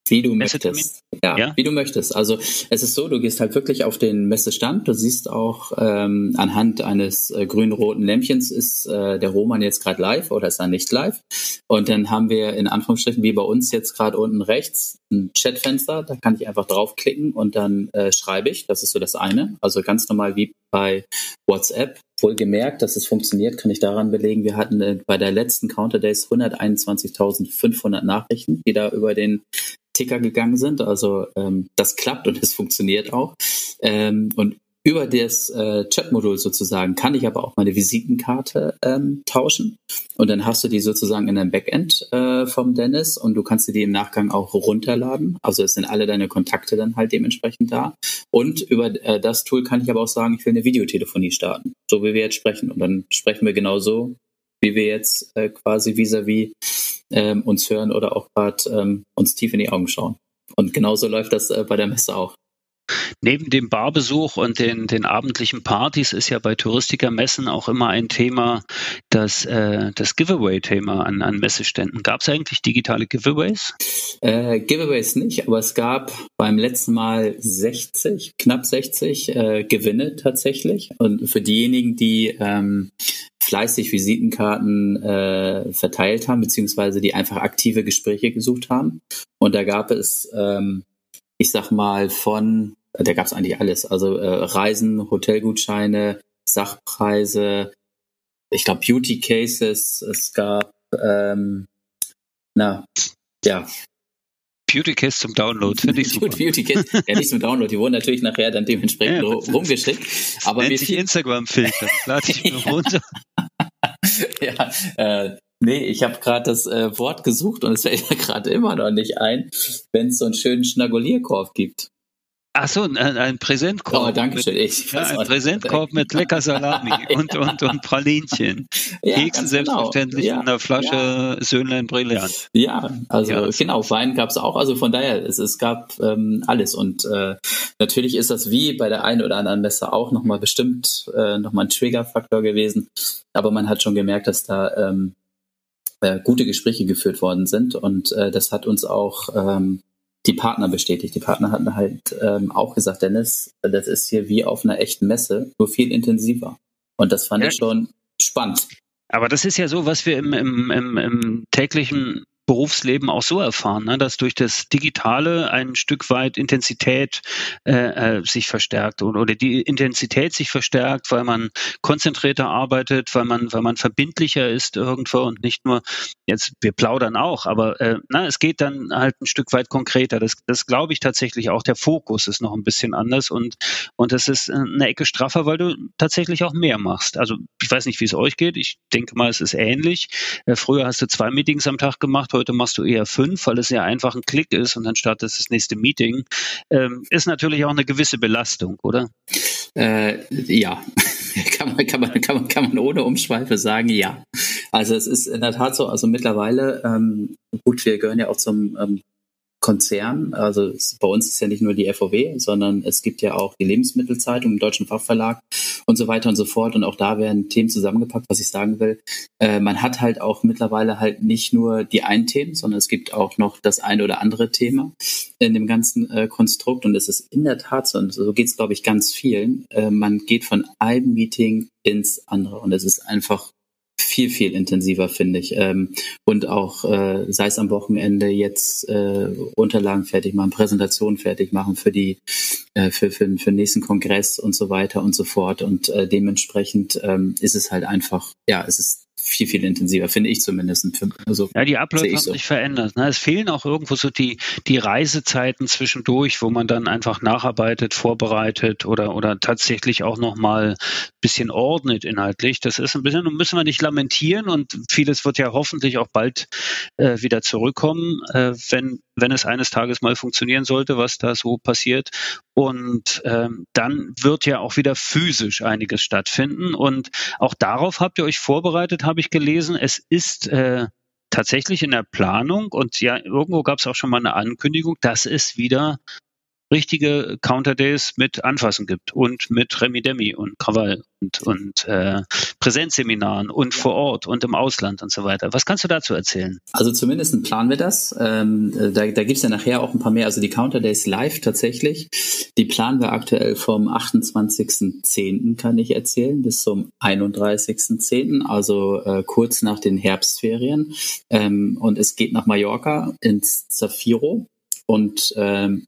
Speaker 3: wie du möchtest. Ja, ja, wie du möchtest. Also es ist so, du gehst halt wirklich auf den Messestand. Du siehst auch ähm, anhand eines äh, grün-roten Lämpchens ist äh, der Roman jetzt gerade live oder ist er nicht live. Und dann haben wir in Anführungsstrichen wie bei uns jetzt gerade unten rechts ein Chatfenster. Da kann ich einfach draufklicken und dann äh, schreibe ich. Das ist so das eine. Also ganz normal wie bei WhatsApp. Wohlgemerkt, dass es funktioniert, kann ich daran belegen. Wir hatten äh, bei der letzten Counter Days 121.500 Nachrichten, die da über den Ticker gegangen sind. Also ähm, das klappt und es funktioniert auch. Ähm, und über das äh, Chat-Modul sozusagen kann ich aber auch meine Visitenkarte ähm, tauschen. Und dann hast du die sozusagen in deinem Backend äh, vom Dennis und du kannst dir die im Nachgang auch runterladen. Also es sind alle deine Kontakte dann halt dementsprechend da. Und über äh, das Tool kann ich aber auch sagen, ich will eine Videotelefonie starten, so wie wir jetzt sprechen. Und dann sprechen wir genauso, wie wir jetzt äh, quasi vis-à-vis -vis ähm, uns hören oder auch gerade ähm, uns tief in die Augen schauen. Und genauso läuft das äh, bei der Messe auch.
Speaker 1: Neben dem Barbesuch und den, den abendlichen Partys ist ja bei Touristikermessen auch immer ein Thema das, äh, das Giveaway-Thema an, an Messeständen. Gab es eigentlich digitale Giveaways?
Speaker 3: Äh, Giveaways nicht, aber es gab beim letzten Mal 60, knapp 60 äh, Gewinne tatsächlich. Und für diejenigen, die ähm, fleißig Visitenkarten äh, verteilt haben, beziehungsweise die einfach aktive Gespräche gesucht haben. Und da gab es, ähm, ich sag mal, von, da gab es eigentlich alles, also äh, Reisen, Hotelgutscheine, Sachpreise, ich glaube Beauty Cases, es gab, ähm, na, ja,
Speaker 1: Beauty Case zum Download, finde ich super.
Speaker 3: Beauty Case, ja nicht zum Download, die wurden natürlich nachher dann dementsprechend ja, rumgeschickt.
Speaker 1: Aber nennt sich Instagram-Filter, lade ich mir runter.
Speaker 3: ja, äh, nee, ich habe gerade das äh, Wort gesucht und es fällt mir gerade immer noch nicht ein, wenn es so einen schönen Schnagolierkorb gibt.
Speaker 1: Ach so, ein, ein Präsentkorb.
Speaker 3: Oh, danke schön.
Speaker 1: Ich ja, ein Präsentkorb mit lecker Salami und, und, und Pralinchen. Ja, Keksen genau. selbstverständlich genau. ja, in der Flasche ja. Söhnlein Brillant.
Speaker 3: Ja, also ja. genau, Wein gab es auch. Also von daher, es, es gab ähm, alles. Und äh, natürlich ist das wie bei der einen oder anderen Messe auch nochmal bestimmt äh, nochmal ein Triggerfaktor gewesen. Aber man hat schon gemerkt, dass da ähm, äh, gute Gespräche geführt worden sind. Und äh, das hat uns auch ähm, die Partner bestätigt. Die Partner hatten halt ähm, auch gesagt, Dennis, das ist hier wie auf einer echten Messe, nur viel intensiver. Und das fand ja. ich schon spannend.
Speaker 1: Aber das ist ja so, was wir im, im, im, im täglichen Berufsleben auch so erfahren, ne, dass durch das Digitale ein Stück weit Intensität äh, äh, sich verstärkt oder, oder die Intensität sich verstärkt, weil man konzentrierter arbeitet, weil man, weil man verbindlicher ist irgendwo und nicht nur jetzt wir plaudern auch, aber äh, na, es geht dann halt ein Stück weit konkreter. Das, das glaube ich tatsächlich auch. Der Fokus ist noch ein bisschen anders und und das ist eine Ecke straffer, weil du tatsächlich auch mehr machst. Also ich weiß nicht, wie es euch geht. Ich denke mal, es ist ähnlich. Äh, früher hast du zwei Meetings am Tag gemacht, heute machst du eher fünf, weil es ja einfach ein Klick ist und dann startet das nächste Meeting. Ähm, ist natürlich auch eine gewisse Belastung, oder?
Speaker 3: Äh, ja, kann man, kann, man, kann, man, kann man ohne Umschweife sagen, ja. Also es ist in der Tat so, also mittlerweile, ähm, gut, wir gehören ja auch zum ähm, Konzern. Also bei uns ist ja nicht nur die FOW, sondern es gibt ja auch die Lebensmittelzeitung im Deutschen Fachverlag und so weiter und so fort. Und auch da werden Themen zusammengepackt, was ich sagen will. Äh, man hat halt auch mittlerweile halt nicht nur die einen Themen, sondern es gibt auch noch das eine oder andere Thema in dem ganzen äh, Konstrukt. Und es ist in der Tat so, und so geht es, glaube ich, ganz vielen. Äh, man geht von einem Meeting ins andere. Und es ist einfach viel, viel intensiver, finde ich. Ähm, und auch, äh, sei es am Wochenende, jetzt äh, Unterlagen fertig machen, Präsentationen fertig machen für die, äh, für, für, für den nächsten Kongress und so weiter und so fort. Und äh, dementsprechend ähm, ist es halt einfach, ja, es ist viel, viel intensiver, finde ich zumindest.
Speaker 1: Also, ja, die Abläufe haben so. sich verändert. Ne? Es fehlen auch irgendwo so die, die Reisezeiten zwischendurch, wo man dann einfach nacharbeitet, vorbereitet oder, oder tatsächlich auch nochmal ein bisschen ordnet inhaltlich. Das ist ein bisschen, müssen wir nicht lamentieren und vieles wird ja hoffentlich auch bald äh, wieder zurückkommen, äh, wenn, wenn es eines Tages mal funktionieren sollte, was da so passiert. Und ähm, dann wird ja auch wieder physisch einiges stattfinden. Und auch darauf habt ihr euch vorbereitet, habe ich gelesen. Es ist äh, tatsächlich in der Planung und ja, irgendwo gab es auch schon mal eine Ankündigung, dass es wieder richtige Counter Days mit Anfassen gibt und mit Remi Demi und Krawall und, und äh, Präsenzseminaren und vor Ort und im Ausland und so weiter. Was kannst du dazu erzählen?
Speaker 3: Also zumindest planen wir das. Ähm, da da gibt es ja nachher auch ein paar mehr. Also die Counter Days live tatsächlich, die planen wir aktuell vom 28.10. kann ich erzählen bis zum 31.10., also äh, kurz nach den Herbstferien. Ähm, und es geht nach Mallorca ins Zafiro. Und ähm,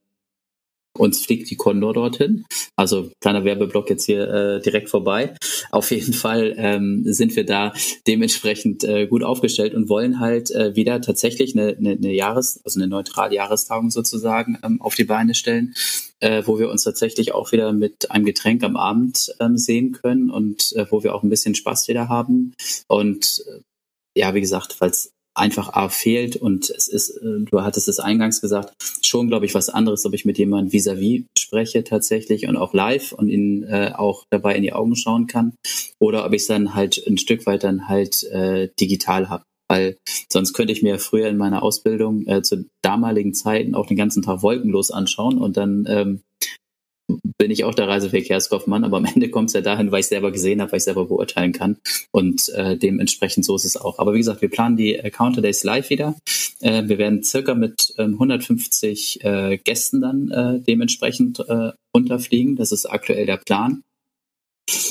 Speaker 3: uns fliegt die Condor dorthin. Also kleiner Werbeblock jetzt hier äh, direkt vorbei. Auf jeden Fall ähm, sind wir da dementsprechend äh, gut aufgestellt und wollen halt äh, wieder tatsächlich eine, eine, eine Jahres-, also eine neutrale Jahrestagung sozusagen ähm, auf die Beine stellen, äh, wo wir uns tatsächlich auch wieder mit einem Getränk am Abend ähm, sehen können und äh, wo wir auch ein bisschen Spaß wieder haben. Und äh, ja, wie gesagt, falls einfach A fehlt und es ist, äh, du hattest es eingangs gesagt, schon, glaube ich, was anderes, ob ich mit jemandem vis-à-vis -vis spreche tatsächlich und auch live und ihn äh, auch dabei in die Augen schauen kann oder ob ich es dann halt ein Stück weit dann halt äh, digital habe. Weil sonst könnte ich mir früher in meiner Ausbildung äh, zu damaligen Zeiten auch den ganzen Tag wolkenlos anschauen und dann ähm, bin ich auch der Reiseverkehrskaufmann, aber am Ende kommt es ja dahin, weil ich selber gesehen habe, weil ich selber beurteilen kann. Und äh, dementsprechend so ist es auch. Aber wie gesagt, wir planen die äh, Counter Days live wieder. Äh, wir werden circa mit ähm, 150 äh, Gästen dann äh, dementsprechend äh, runterfliegen. Das ist aktuell der Plan.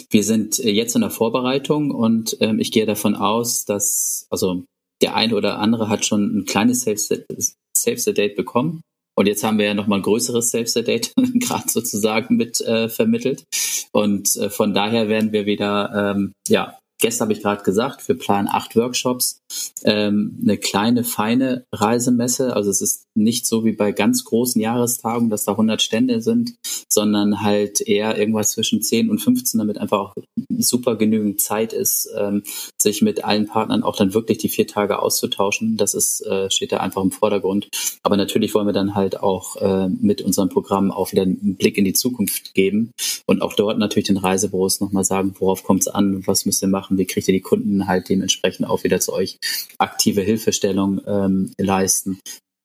Speaker 3: Wir sind äh, jetzt in der Vorbereitung und ähm, ich gehe davon aus, dass also der eine oder andere hat schon ein kleines Save the Date bekommen. Und jetzt haben wir ja nochmal ein größeres Self-Date gerade sozusagen mit äh, vermittelt. Und äh, von daher werden wir wieder ähm, ja, gestern habe ich gerade gesagt, wir planen acht Workshops, ähm, eine kleine, feine Reisemesse. Also es ist nicht so wie bei ganz großen Jahrestagungen, dass da 100 Stände sind, sondern halt eher irgendwas zwischen 10 und 15, damit einfach auch super genügend Zeit ist, ähm, sich mit allen Partnern auch dann wirklich die vier Tage auszutauschen. Das ist, äh, steht da einfach im Vordergrund. Aber natürlich wollen wir dann halt auch äh, mit unserem Programm auch wieder einen Blick in die Zukunft geben und auch dort natürlich den Reisebüros nochmal sagen, worauf kommt es an, was müsst ihr machen, wie kriegt ihr die Kunden halt dementsprechend auch wieder zu euch aktive Hilfestellung ähm, leisten,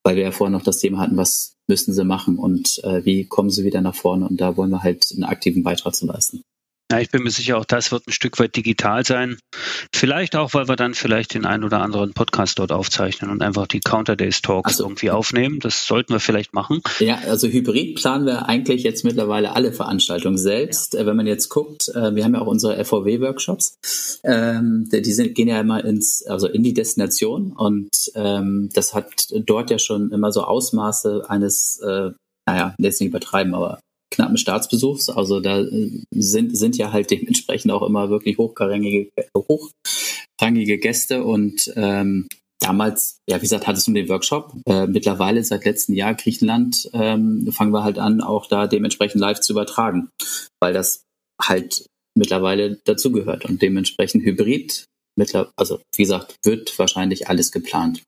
Speaker 3: weil wir ja vorher noch das Thema hatten, was müssen sie machen und äh, wie kommen sie wieder nach vorne und da wollen wir halt einen aktiven Beitrag zu leisten.
Speaker 1: Ja, ich bin mir sicher, auch das wird ein Stück weit digital sein. Vielleicht auch, weil wir dann vielleicht den einen oder anderen Podcast dort aufzeichnen und einfach die Counter Days Talks also, irgendwie aufnehmen. Das sollten wir vielleicht machen.
Speaker 3: Ja, also Hybrid planen wir eigentlich jetzt mittlerweile alle Veranstaltungen selbst. Ja. Äh, wenn man jetzt guckt, äh, wir haben ja auch unsere FVW-Workshops. Ähm, die sind, gehen ja immer ins, also in die Destination und ähm, das hat dort ja schon immer so Ausmaße eines, äh, naja, jetzt nicht übertreiben, aber knappen Staatsbesuchs. Also da äh, sind, sind ja halt dementsprechend auch immer wirklich hochrangige, hochrangige Gäste und ähm, damals, ja, wie gesagt, hattest du den Workshop. Äh, mittlerweile seit letztem Jahr Griechenland ähm, fangen wir halt an, auch da dementsprechend live zu übertragen, weil das halt mittlerweile dazugehört und dementsprechend Hybrid, also wie gesagt, wird wahrscheinlich alles geplant.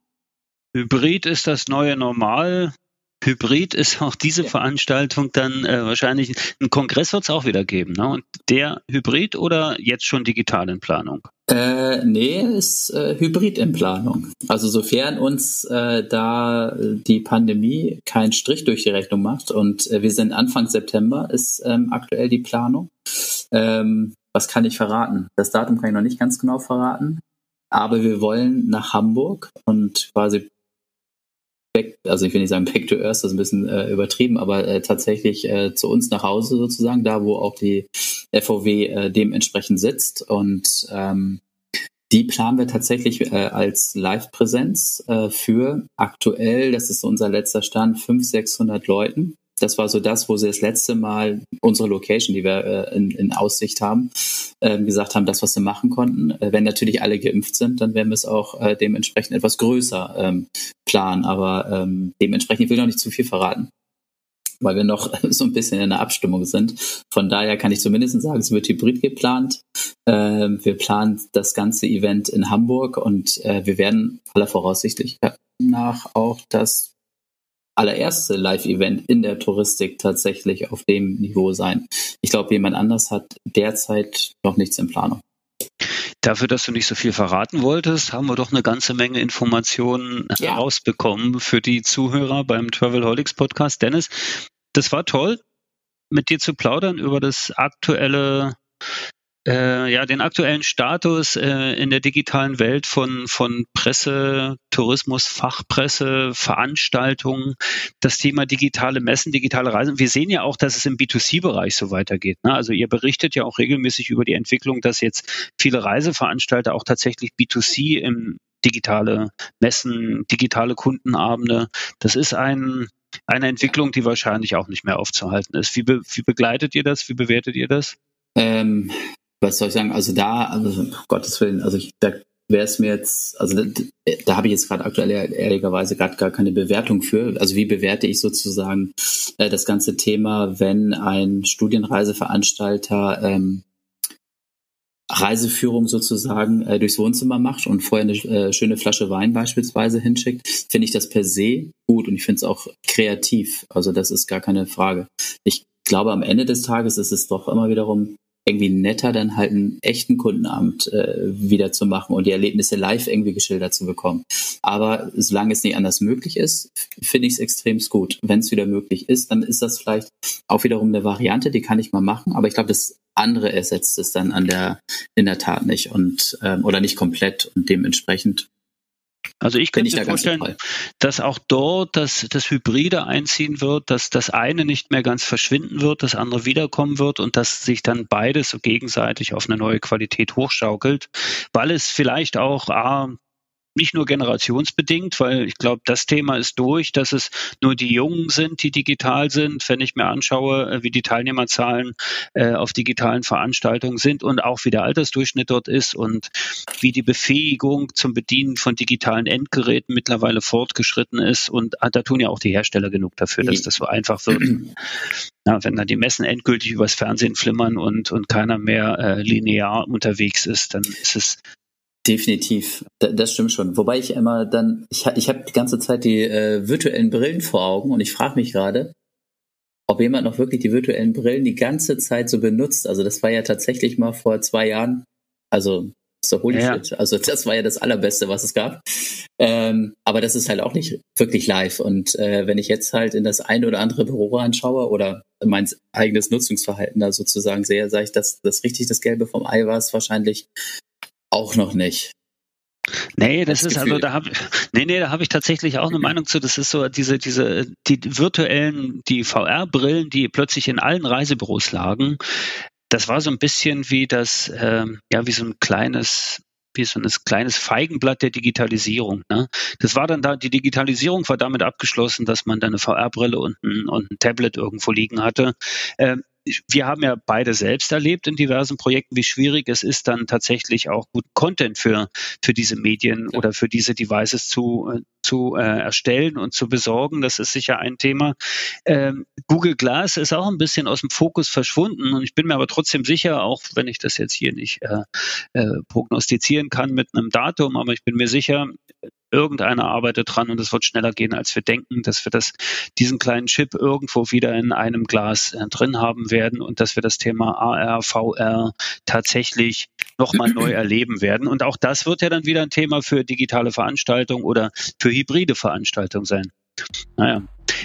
Speaker 1: Hybrid ist das neue Normal. Hybrid ist auch diese ja. Veranstaltung dann äh, wahrscheinlich, ein Kongress wird es auch wieder geben. Ne? Und der Hybrid oder jetzt schon digital in Planung?
Speaker 3: Äh, nee, ist äh, Hybrid in Planung. Also sofern uns äh, da die Pandemie keinen Strich durch die Rechnung macht und äh, wir sind Anfang September, ist ähm, aktuell die Planung. Ähm, was kann ich verraten? Das Datum kann ich noch nicht ganz genau verraten. Aber wir wollen nach Hamburg und quasi back, also ich will nicht sagen back to earth, das ist ein bisschen äh, übertrieben, aber äh, tatsächlich äh, zu uns nach Hause sozusagen, da wo auch die FOW äh, dementsprechend sitzt. Und ähm, die planen wir tatsächlich äh, als Live-Präsenz äh, für. Aktuell, das ist unser letzter Stand, 500, 600 Leuten das war so das, wo sie das letzte Mal unsere Location, die wir äh, in, in, Aussicht haben, äh, gesagt haben, das, was sie machen konnten. Äh, wenn natürlich alle geimpft sind, dann werden wir es auch äh, dementsprechend etwas größer ähm, planen. Aber ähm, dementsprechend, ich will noch nicht zu viel verraten, weil wir noch so ein bisschen in der Abstimmung sind. Von daher kann ich zumindest sagen, es wird hybrid geplant. Ähm, wir planen das ganze Event in Hamburg und äh, wir werden aller Voraussichtlich nach auch das allererste Live-Event in der Touristik tatsächlich auf dem Niveau sein. Ich glaube, jemand anders hat derzeit noch nichts in Planung.
Speaker 1: Dafür, dass du nicht so viel verraten wolltest, haben wir doch eine ganze Menge Informationen ja. rausbekommen für die Zuhörer beim Travelholics Podcast. Dennis, das war toll, mit dir zu plaudern über das aktuelle äh, ja, den aktuellen Status äh, in der digitalen Welt von, von Presse, Tourismus, Fachpresse, Veranstaltungen, das Thema digitale Messen, digitale Reisen. Wir sehen ja auch, dass es im B2C-Bereich so weitergeht. Ne? Also ihr berichtet ja auch regelmäßig über die Entwicklung, dass jetzt viele Reiseveranstalter auch tatsächlich B2C im digitale Messen, digitale Kundenabende. Das ist ein, eine Entwicklung, die wahrscheinlich auch nicht mehr aufzuhalten ist. Wie, be, wie begleitet ihr das? Wie bewertet ihr das?
Speaker 3: Ähm, was soll ich sagen, also da, also um Gottes Willen, also ich, da wäre es mir jetzt, also da, da habe ich jetzt gerade aktuell ehrlicherweise gerade gar keine Bewertung für. Also wie bewerte ich sozusagen äh, das ganze Thema, wenn ein Studienreiseveranstalter ähm, Reiseführung sozusagen äh, durchs Wohnzimmer macht und vorher eine äh, schöne Flasche Wein beispielsweise hinschickt, finde ich das per se gut und ich finde es auch kreativ. Also das ist gar keine Frage. Ich glaube, am Ende des Tages ist es doch immer wiederum irgendwie netter, dann halt einen echten Kundenamt äh, wieder zu machen und die Erlebnisse live irgendwie geschildert zu bekommen. Aber solange es nicht anders möglich ist, finde ich es extrem gut. Wenn es wieder möglich ist, dann ist das vielleicht auch wiederum eine Variante, die kann ich mal machen. Aber ich glaube, das andere ersetzt es dann an der in der Tat nicht und ähm, oder nicht komplett und dementsprechend
Speaker 1: also ich könnte mir vorstellen, dass auch dort das, das Hybride einziehen wird, dass das eine nicht mehr ganz verschwinden wird, das andere wiederkommen wird und dass sich dann beides so gegenseitig auf eine neue Qualität hochschaukelt, weil es vielleicht auch A, nicht nur generationsbedingt, weil ich glaube, das Thema ist durch, dass es nur die Jungen sind, die digital sind. Wenn ich mir anschaue, äh, wie die Teilnehmerzahlen äh, auf digitalen Veranstaltungen sind und auch wie der Altersdurchschnitt dort ist und wie die Befähigung zum Bedienen von digitalen Endgeräten mittlerweile fortgeschritten ist. Und äh, da tun ja auch die Hersteller genug dafür, dass das so einfach wird. Ja, wenn dann die Messen endgültig übers Fernsehen flimmern und, und keiner mehr äh, linear unterwegs ist, dann ist es
Speaker 3: Definitiv, das stimmt schon. Wobei ich immer dann, ich, ich habe die ganze Zeit die äh, virtuellen Brillen vor Augen und ich frage mich gerade, ob jemand noch wirklich die virtuellen Brillen die ganze Zeit so benutzt. Also das war ja tatsächlich mal vor zwei Jahren, also so, holy ja. shit. Also das war ja das Allerbeste, was es gab. Ähm, aber das ist halt auch nicht wirklich live. Und äh, wenn ich jetzt halt in das eine oder andere Büro anschaue oder mein eigenes Nutzungsverhalten da sozusagen sehe, sage ich, dass das richtig das Gelbe vom Ei war es wahrscheinlich auch noch nicht.
Speaker 1: Nee, das, das ist Gefühl. also da habe nee, nee, da habe ich tatsächlich auch eine Meinung zu. Das ist so diese diese die virtuellen die VR Brillen, die plötzlich in allen Reisebüros lagen. Das war so ein bisschen wie das äh, ja wie so ein kleines wie so ein kleines Feigenblatt der Digitalisierung. Ne? Das war dann da, die Digitalisierung war damit abgeschlossen, dass man dann eine VR-Brille und ein, und ein Tablet irgendwo liegen hatte. Ähm, wir haben ja beide selbst erlebt in diversen Projekten, wie schwierig es ist, dann tatsächlich auch guten Content für, für diese Medien ja. oder für diese Devices zu, äh, zu äh, erstellen und zu besorgen. Das ist sicher ein Thema. Ähm, Google Glass ist auch ein bisschen aus dem Fokus verschwunden und ich bin mir aber trotzdem sicher, auch wenn ich das jetzt hier nicht äh, äh, prognostizieren kann mit einem Datum, aber ich bin mir sicher, irgendeiner arbeitet dran und es wird schneller gehen, als wir denken, dass wir das, diesen kleinen Chip irgendwo wieder in einem Glas äh, drin haben werden und dass wir das Thema AR, VR tatsächlich nochmal neu erleben werden. Und auch das wird ja dann wieder ein Thema für digitale Veranstaltungen oder für hybride Veranstaltungen sein. Naja.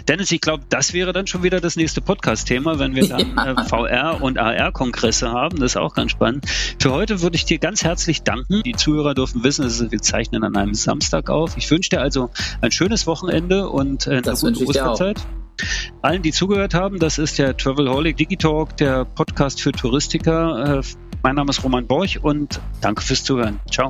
Speaker 1: Dennis, ich glaube, das wäre dann schon wieder das nächste Podcast-Thema, wenn wir dann ja. äh, VR- und AR-Kongresse haben. Das ist auch ganz spannend. Für heute würde ich dir ganz herzlich danken. Die Zuhörer dürfen wissen, dass wir zeichnen an einem Samstag auf. Ich wünsche dir also ein schönes Wochenende und äh, eine gute Osterzeit. Allen, die zugehört haben, das ist der Travelholic Digitalk, der Podcast für Touristiker. Äh, mein Name ist Roman Borch und danke fürs Zuhören. Ciao.